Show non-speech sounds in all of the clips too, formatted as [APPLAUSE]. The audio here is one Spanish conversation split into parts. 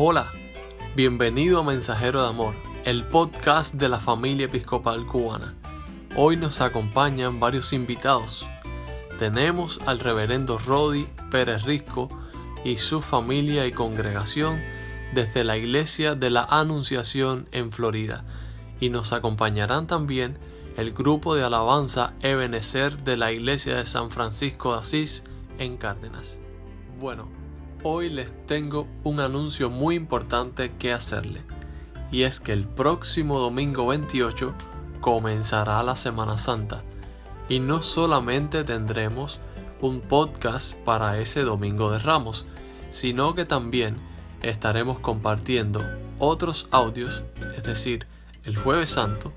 Hola, bienvenido a Mensajero de Amor, el podcast de la familia episcopal cubana. Hoy nos acompañan varios invitados. Tenemos al reverendo Rodi Pérez Risco y su familia y congregación desde la iglesia de la Anunciación en Florida. Y nos acompañarán también el grupo de alabanza Ebenecer de la iglesia de San Francisco de Asís en Cárdenas. Bueno, hoy les tengo un anuncio muy importante que hacerle. Y es que el próximo domingo 28 comenzará la Semana Santa. Y no solamente tendremos un podcast para ese domingo de Ramos, sino que también estaremos compartiendo otros audios, es decir, el jueves santo,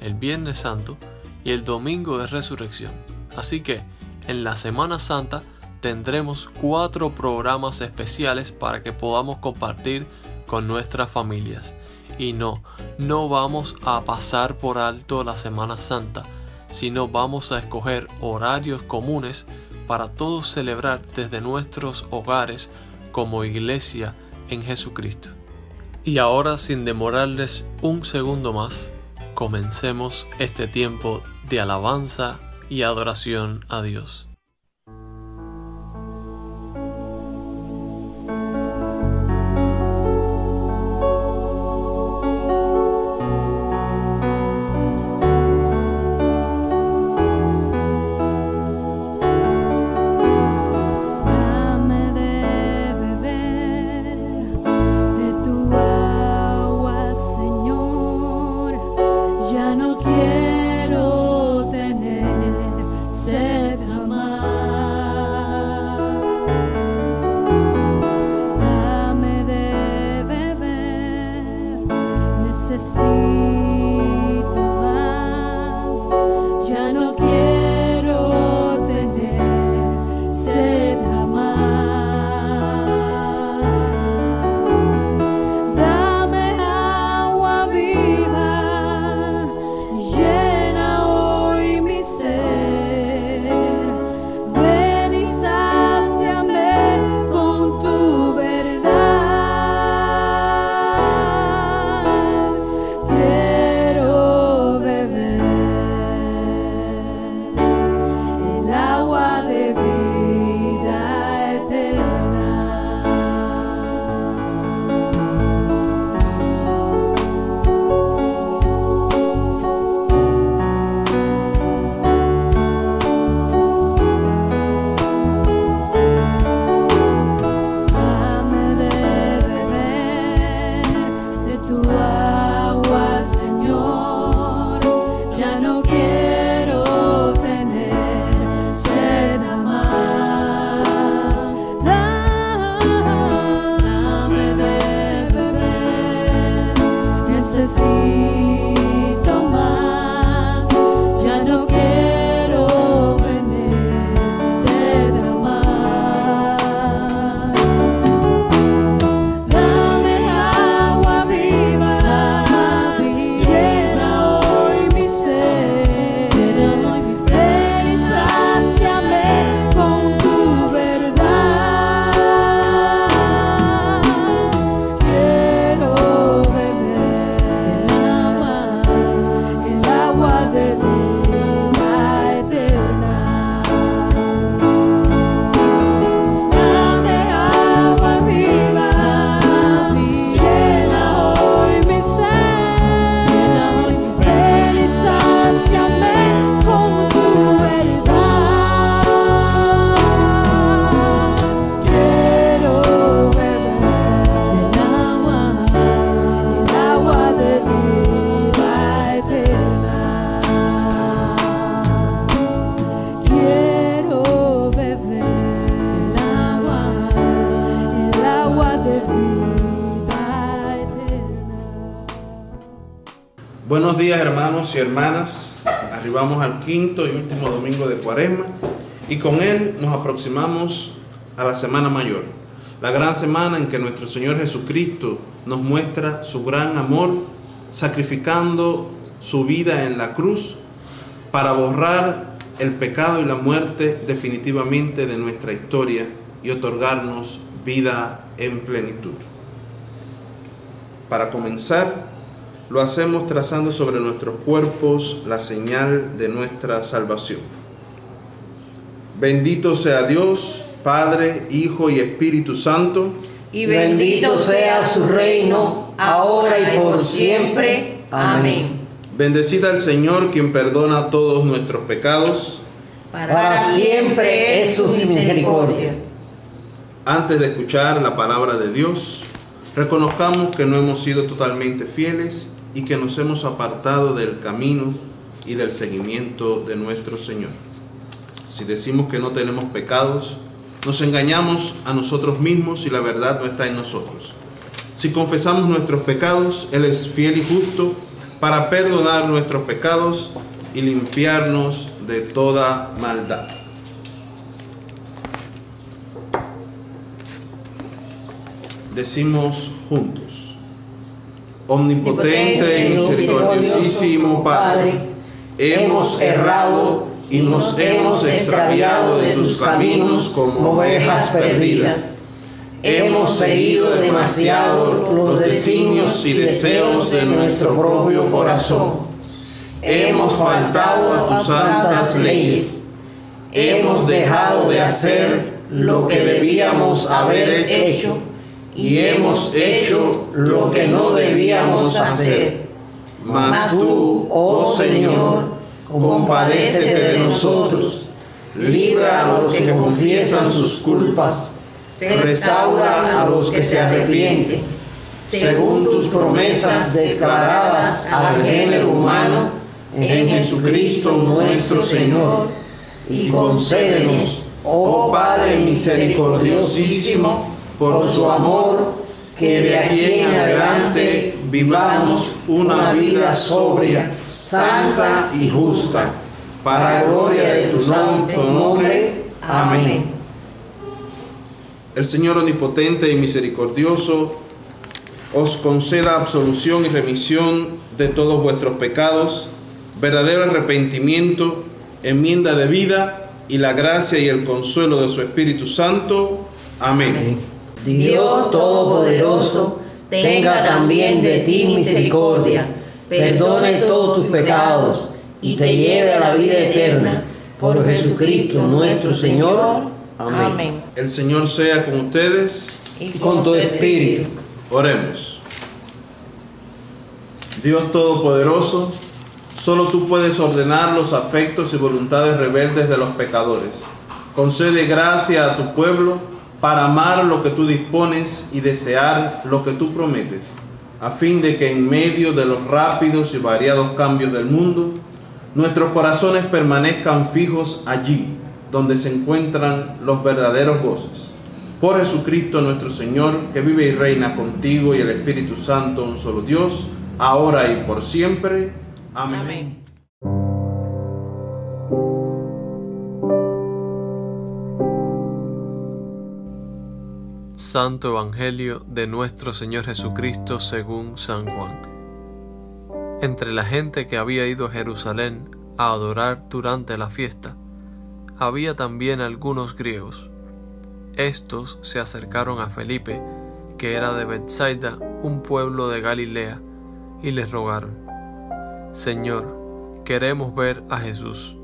el viernes santo y el domingo de resurrección. Así que en la Semana Santa tendremos cuatro programas especiales para que podamos compartir con nuestras familias. Y no, no vamos a pasar por alto la Semana Santa, sino vamos a escoger horarios comunes para todos celebrar desde nuestros hogares como iglesia en Jesucristo. Y ahora sin demorarles un segundo más, comencemos este tiempo de alabanza y adoración a Dios. Buenos días hermanos y hermanas, arribamos al quinto y último domingo de Cuaresma y con él nos aproximamos a la Semana Mayor, la gran semana en que nuestro Señor Jesucristo nos muestra su gran amor, sacrificando su vida en la cruz para borrar el pecado y la muerte definitivamente de nuestra historia y otorgarnos vida en plenitud. Para comenzar, lo hacemos trazando sobre nuestros cuerpos la señal de nuestra salvación. Bendito sea Dios, Padre, Hijo y Espíritu Santo. Y bendito sea su reino, ahora y por siempre. Amén. Bendecida al Señor quien perdona todos nuestros pecados. Para siempre es su misericordia. Antes de escuchar la palabra de Dios, reconozcamos que no hemos sido totalmente fieles y que nos hemos apartado del camino y del seguimiento de nuestro Señor. Si decimos que no tenemos pecados, nos engañamos a nosotros mismos y la verdad no está en nosotros. Si confesamos nuestros pecados, Él es fiel y justo para perdonar nuestros pecados y limpiarnos de toda maldad. decimos juntos. Omnipotente y misericordiosísimo Padre, hemos errado y nos hemos extraviado de tus caminos como ovejas perdidas. Hemos seguido demasiado los designios y deseos de nuestro propio corazón. Hemos faltado a tus santas leyes. Hemos dejado de hacer lo que debíamos haber hecho y hemos hecho lo que no debíamos hacer. Mas tú, oh Señor, compadécete de nosotros, libra a los que confiesan sus culpas, restaura a los que se arrepienten, según tus promesas declaradas al género humano en Jesucristo nuestro Señor, y concédenos, oh Padre misericordiosísimo, por su amor, que de aquí en adelante vivamos una vida sobria, santa y justa, para gloria de tu santo nombre. Amén. El Señor omnipotente y misericordioso os conceda absolución y remisión de todos vuestros pecados, verdadero arrepentimiento, enmienda de vida y la gracia y el consuelo de su Espíritu Santo. Amén. Dios Todopoderoso, tenga también de ti misericordia, perdone todos tus pecados y te lleve a la vida eterna. Por Jesucristo nuestro Señor. Amén. El Señor sea con ustedes y con tu espíritu. Oremos. Dios Todopoderoso, solo tú puedes ordenar los afectos y voluntades rebeldes de los pecadores. Concede gracia a tu pueblo para amar lo que tú dispones y desear lo que tú prometes, a fin de que en medio de los rápidos y variados cambios del mundo, nuestros corazones permanezcan fijos allí donde se encuentran los verdaderos goces. Por Jesucristo nuestro Señor, que vive y reina contigo y el Espíritu Santo, un solo Dios, ahora y por siempre. Amén. Amén. Santo Evangelio de nuestro Señor Jesucristo según San Juan. Entre la gente que había ido a Jerusalén a adorar durante la fiesta, había también algunos griegos. Estos se acercaron a Felipe, que era de Bethsaida, un pueblo de Galilea, y les rogaron, Señor, queremos ver a Jesús.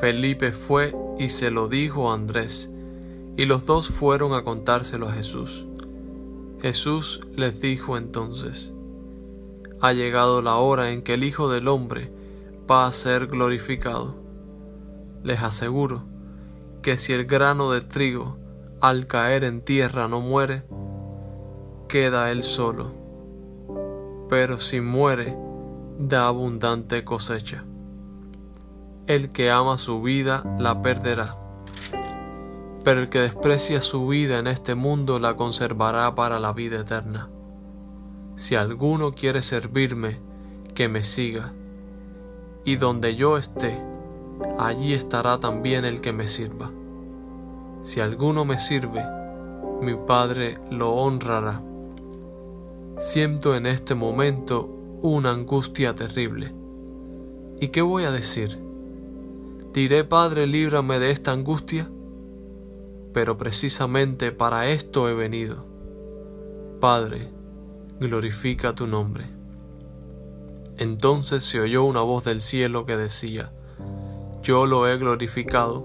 Felipe fue y se lo dijo a Andrés, y los dos fueron a contárselo a Jesús. Jesús les dijo entonces, Ha llegado la hora en que el Hijo del Hombre va a ser glorificado. Les aseguro que si el grano de trigo al caer en tierra no muere, queda él solo, pero si muere, da abundante cosecha. El que ama su vida la perderá pero el que desprecia su vida en este mundo la conservará para la vida eterna. Si alguno quiere servirme, que me siga, y donde yo esté, allí estará también el que me sirva. Si alguno me sirve, mi Padre lo honrará. Siento en este momento una angustia terrible. ¿Y qué voy a decir? ¿Diré, Padre, líbrame de esta angustia? Pero precisamente para esto he venido. Padre, glorifica tu nombre. Entonces se oyó una voz del cielo que decía, Yo lo he glorificado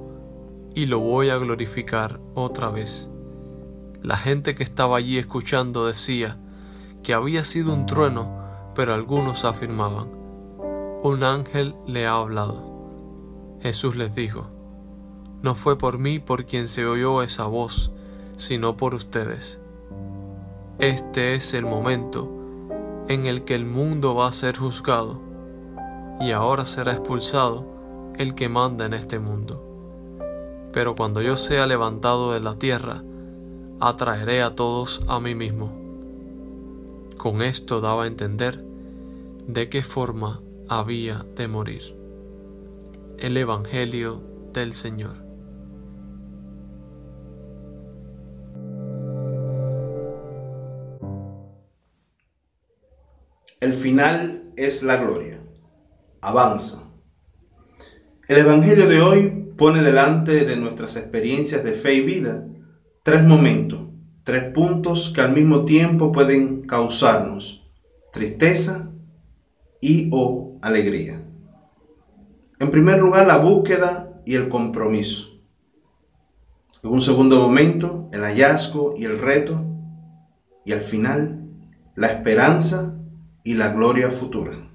y lo voy a glorificar otra vez. La gente que estaba allí escuchando decía que había sido un trueno, pero algunos afirmaban, un ángel le ha hablado. Jesús les dijo, no fue por mí por quien se oyó esa voz, sino por ustedes. Este es el momento en el que el mundo va a ser juzgado, y ahora será expulsado el que manda en este mundo. Pero cuando yo sea levantado de la tierra, atraeré a todos a mí mismo. Con esto daba a entender de qué forma había de morir. El Evangelio del Señor. Final es la gloria. Avanza. El Evangelio de hoy pone delante de nuestras experiencias de fe y vida tres momentos, tres puntos que al mismo tiempo pueden causarnos tristeza y o alegría. En primer lugar, la búsqueda y el compromiso. En un segundo momento, el hallazgo y el reto. Y al final, la esperanza y la gloria futura.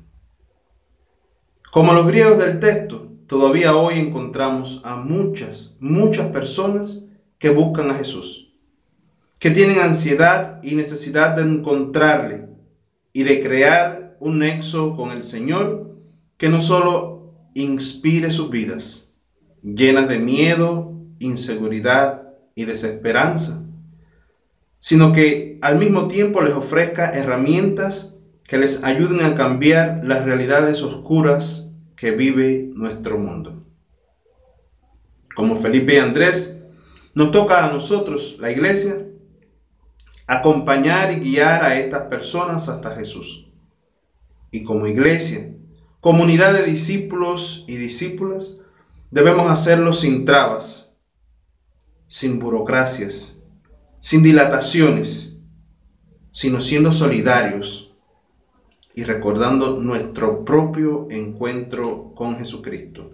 Como los griegos del texto, todavía hoy encontramos a muchas, muchas personas que buscan a Jesús, que tienen ansiedad y necesidad de encontrarle y de crear un nexo con el Señor que no solo inspire sus vidas, llenas de miedo, inseguridad y desesperanza, sino que al mismo tiempo les ofrezca herramientas que les ayuden a cambiar las realidades oscuras que vive nuestro mundo. Como Felipe y Andrés, nos toca a nosotros, la iglesia, acompañar y guiar a estas personas hasta Jesús. Y como iglesia, comunidad de discípulos y discípulas, debemos hacerlo sin trabas, sin burocracias, sin dilataciones, sino siendo solidarios y recordando nuestro propio encuentro con Jesucristo,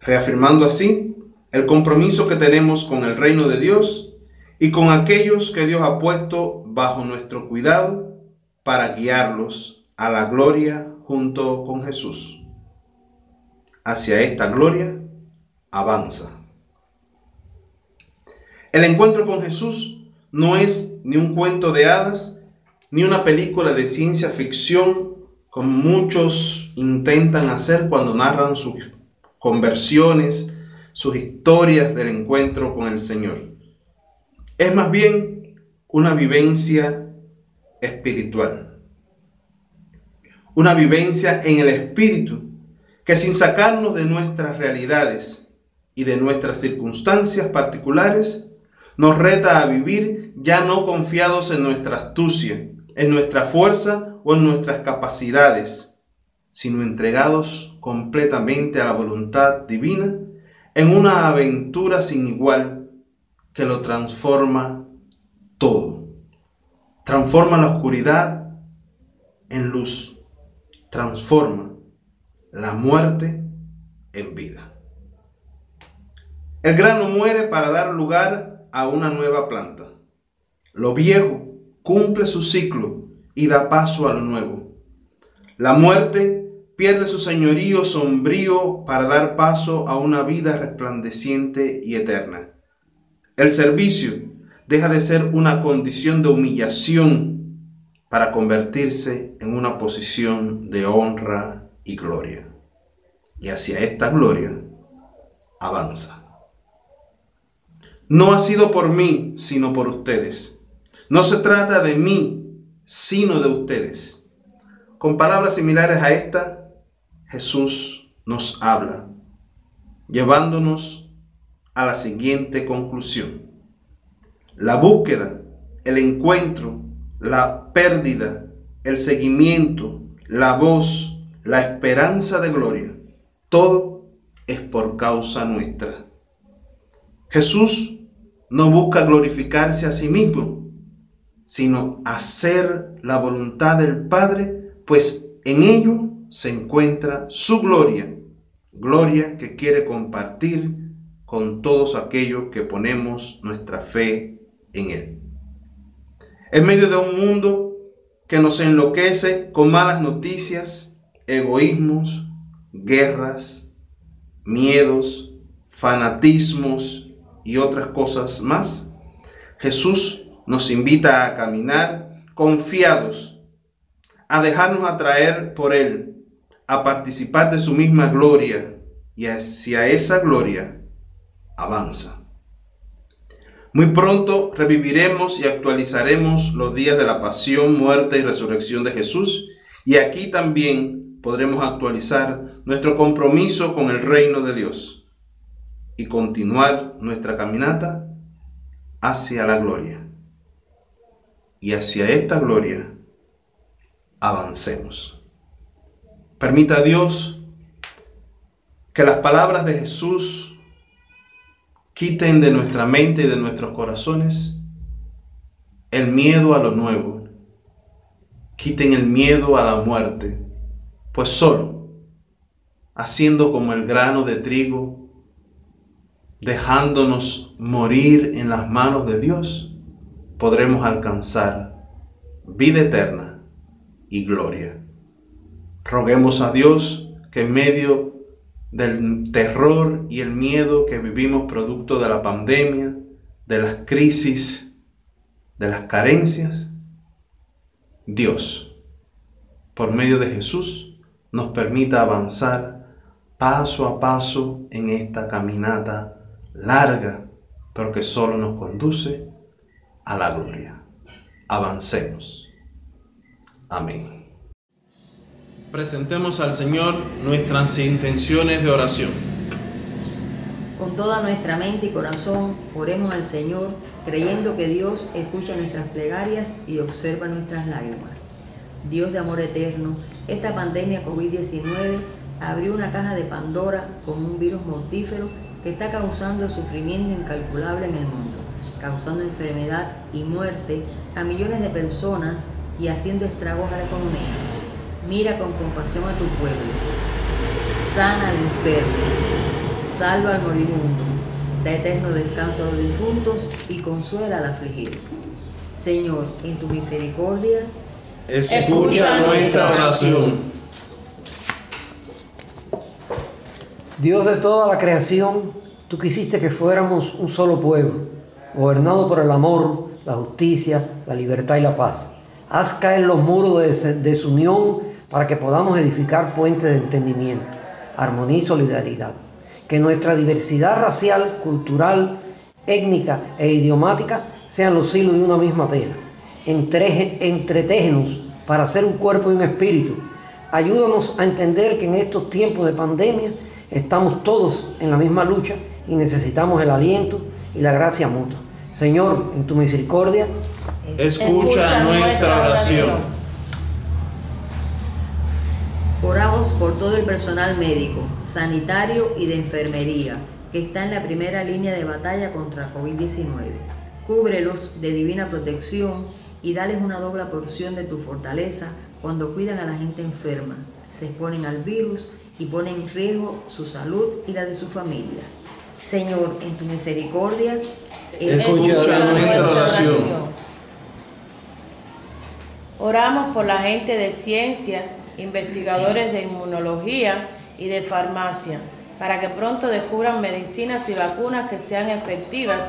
reafirmando así el compromiso que tenemos con el reino de Dios y con aquellos que Dios ha puesto bajo nuestro cuidado para guiarlos a la gloria junto con Jesús. Hacia esta gloria avanza. El encuentro con Jesús no es ni un cuento de hadas, ni una película de ciencia ficción como muchos intentan hacer cuando narran sus conversiones, sus historias del encuentro con el Señor. Es más bien una vivencia espiritual. Una vivencia en el espíritu que sin sacarnos de nuestras realidades y de nuestras circunstancias particulares, nos reta a vivir ya no confiados en nuestra astucia, en nuestra fuerza o en nuestras capacidades, sino entregados completamente a la voluntad divina en una aventura sin igual que lo transforma todo. Transforma la oscuridad en luz. Transforma la muerte en vida. El grano muere para dar lugar a una nueva planta. Lo viejo cumple su ciclo y da paso a lo nuevo. La muerte pierde su señorío sombrío para dar paso a una vida resplandeciente y eterna. El servicio deja de ser una condición de humillación para convertirse en una posición de honra y gloria. Y hacia esta gloria avanza. No ha sido por mí, sino por ustedes no se trata de mí, sino de ustedes. Con palabras similares a esta, Jesús nos habla, llevándonos a la siguiente conclusión. La búsqueda, el encuentro, la pérdida, el seguimiento, la voz, la esperanza de gloria, todo es por causa nuestra. Jesús no busca glorificarse a sí mismo, sino hacer la voluntad del Padre, pues en ello se encuentra su gloria, gloria que quiere compartir con todos aquellos que ponemos nuestra fe en Él. En medio de un mundo que nos enloquece con malas noticias, egoísmos, guerras, miedos, fanatismos y otras cosas más, Jesús nos invita a caminar confiados, a dejarnos atraer por Él, a participar de su misma gloria y hacia esa gloria avanza. Muy pronto reviviremos y actualizaremos los días de la pasión, muerte y resurrección de Jesús y aquí también podremos actualizar nuestro compromiso con el reino de Dios y continuar nuestra caminata hacia la gloria. Y hacia esta gloria avancemos. Permita a Dios que las palabras de Jesús quiten de nuestra mente y de nuestros corazones el miedo a lo nuevo. Quiten el miedo a la muerte, pues solo haciendo como el grano de trigo dejándonos morir en las manos de Dios, podremos alcanzar vida eterna y gloria. Roguemos a Dios que en medio del terror y el miedo que vivimos producto de la pandemia, de las crisis, de las carencias, Dios, por medio de Jesús, nos permita avanzar paso a paso en esta caminata larga, pero que solo nos conduce a la gloria. Avancemos. Amén. Presentemos al Señor nuestras intenciones de oración. Con toda nuestra mente y corazón, oremos al Señor, creyendo que Dios escucha nuestras plegarias y observa nuestras lágrimas. Dios de amor eterno, esta pandemia COVID-19 abrió una caja de Pandora con un virus mortífero que está causando sufrimiento incalculable en el mundo, causando enfermedad y muerte a millones de personas y haciendo estragos a la economía. Mira con compasión a tu pueblo, sana al enfermo, salva al moribundo, da eterno descanso a los difuntos y consuela al afligido. Señor, en tu misericordia, escucha nuestra oración. Dios de toda la creación, tú quisiste que fuéramos un solo pueblo, gobernado por el amor, la justicia, la libertad y la paz. Haz caer los muros de desunión para que podamos edificar puentes de entendimiento, armonía y solidaridad. Que nuestra diversidad racial, cultural, étnica e idiomática sean los hilos de una misma tela. entretégenos para ser un cuerpo y un espíritu. Ayúdanos a entender que en estos tiempos de pandemia Estamos todos en la misma lucha y necesitamos el aliento y la gracia mutua. Señor, en tu misericordia, escucha nuestra oración. Oramos por todo el personal médico, sanitario y de enfermería que está en la primera línea de batalla contra COVID-19. Cúbrelos de divina protección y dales una doble porción de tu fortaleza cuando cuidan a la gente enferma, se exponen al virus y pone en riesgo su salud y la de sus familias. Señor, en tu misericordia, escucha nuestra oración. Oramos por la gente de ciencia, investigadores de inmunología y de farmacia, para que pronto descubran medicinas y vacunas que sean efectivas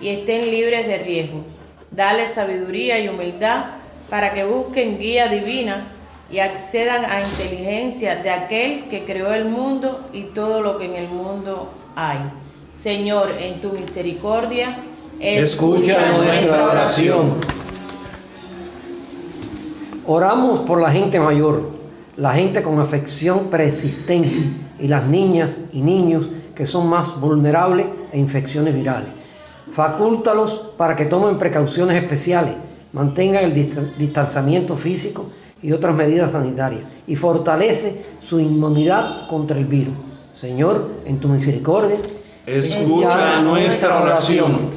y estén libres de riesgo. Dale sabiduría y humildad para que busquen guía divina y accedan a inteligencia de aquel que creó el mundo y todo lo que en el mundo hay. Señor, en tu misericordia, escucha nuestra oración. Oramos por la gente mayor, la gente con afección persistente y las niñas y niños que son más vulnerables a infecciones virales. Facúltalos para que tomen precauciones especiales, mantengan el distanciamiento físico y otras medidas sanitarias y fortalece su inmunidad contra el virus. Señor, en tu misericordia, escucha nuestra oración.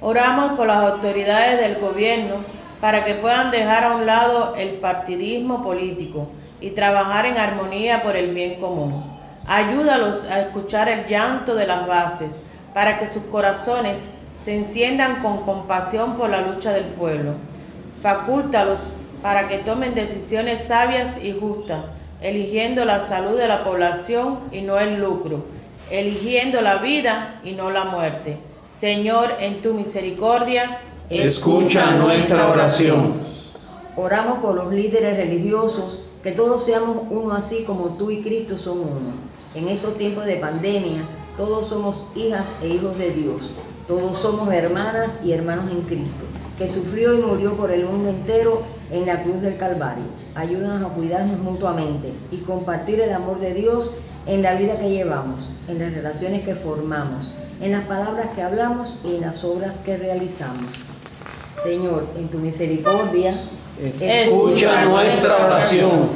Oramos por las autoridades del gobierno para que puedan dejar a un lado el partidismo político y trabajar en armonía por el bien común. Ayúdalos a escuchar el llanto de las bases para que sus corazones se enciendan con compasión por la lucha del pueblo. Facúltalos para que tomen decisiones sabias y justas, eligiendo la salud de la población y no el lucro, eligiendo la vida y no la muerte. Señor, en tu misericordia, escucha nuestra oración. Oramos por los líderes religiosos, que todos seamos uno así como tú y Cristo son uno. En estos tiempos de pandemia, todos somos hijas e hijos de Dios. Todos somos hermanas y hermanos en Cristo, que sufrió y murió por el mundo entero en la cruz del Calvario. Ayúdanos a cuidarnos mutuamente y compartir el amor de Dios en la vida que llevamos, en las relaciones que formamos, en las palabras que hablamos y en las obras que realizamos. Señor, en tu misericordia, escucha nuestra oración.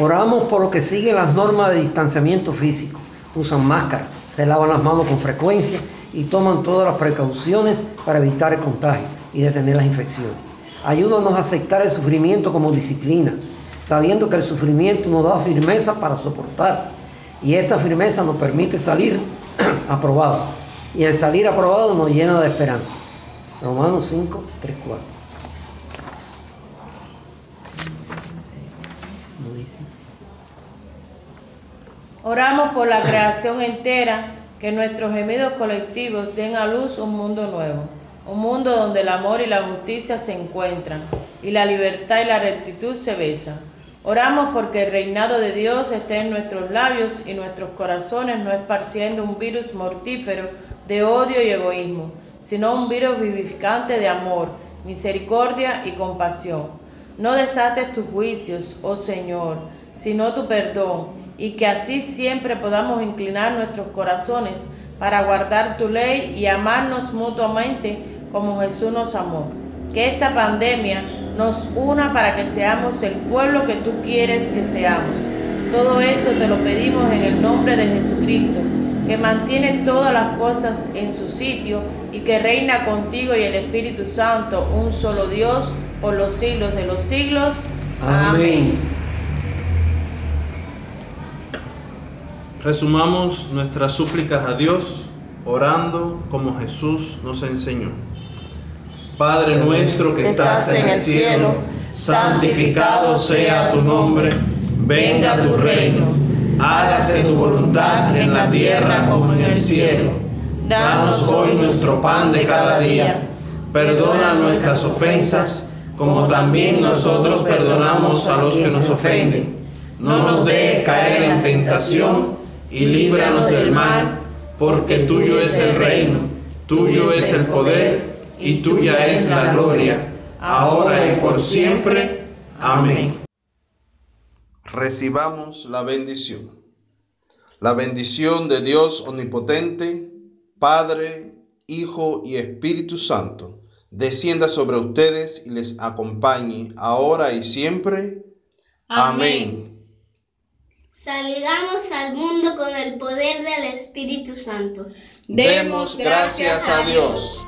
Oramos por lo que siguen las normas de distanciamiento físico. Usan máscara, se lavan las manos con frecuencia y toman todas las precauciones para evitar el contagio y detener las infecciones. Ayúdanos a aceptar el sufrimiento como disciplina, sabiendo que el sufrimiento nos da firmeza para soportar y esta firmeza nos permite salir [CLEARS THROAT] aprobado y el salir aprobado nos llena de esperanza. Romanos 5, 3, 4. Oramos por la creación entera, que nuestros gemidos colectivos den a luz un mundo nuevo, un mundo donde el amor y la justicia se encuentran y la libertad y la rectitud se besan. Oramos porque el reinado de Dios esté en nuestros labios y nuestros corazones no esparciendo un virus mortífero de odio y egoísmo, sino un virus vivificante de amor, misericordia y compasión. No desates tus juicios, oh Señor, sino tu perdón y que así siempre podamos inclinar nuestros corazones para guardar tu ley y amarnos mutuamente como Jesús nos amó. Que esta pandemia nos una para que seamos el pueblo que tú quieres que seamos. Todo esto te lo pedimos en el nombre de Jesucristo, que mantiene todas las cosas en su sitio y que reina contigo y el Espíritu Santo, un solo Dios, por los siglos de los siglos. Amén. Resumamos nuestras súplicas a Dios orando como Jesús nos enseñó. Padre nuestro que estás en el cielo, santificado sea tu nombre, venga tu reino, hágase tu voluntad en la tierra como en el cielo. Danos hoy nuestro pan de cada día, perdona nuestras ofensas como también nosotros perdonamos a los que nos ofenden. No nos dejes caer en tentación y líbranos del mal, porque tuyo es el reino, tuyo es el poder y tuya es la gloria, ahora y por siempre. Amén. Recibamos la bendición. La bendición de Dios Omnipotente, Padre, Hijo y Espíritu Santo, descienda sobre ustedes y les acompañe ahora y siempre. Amén. Salgamos al mundo con el poder del Espíritu Santo. Demos gracias a Dios.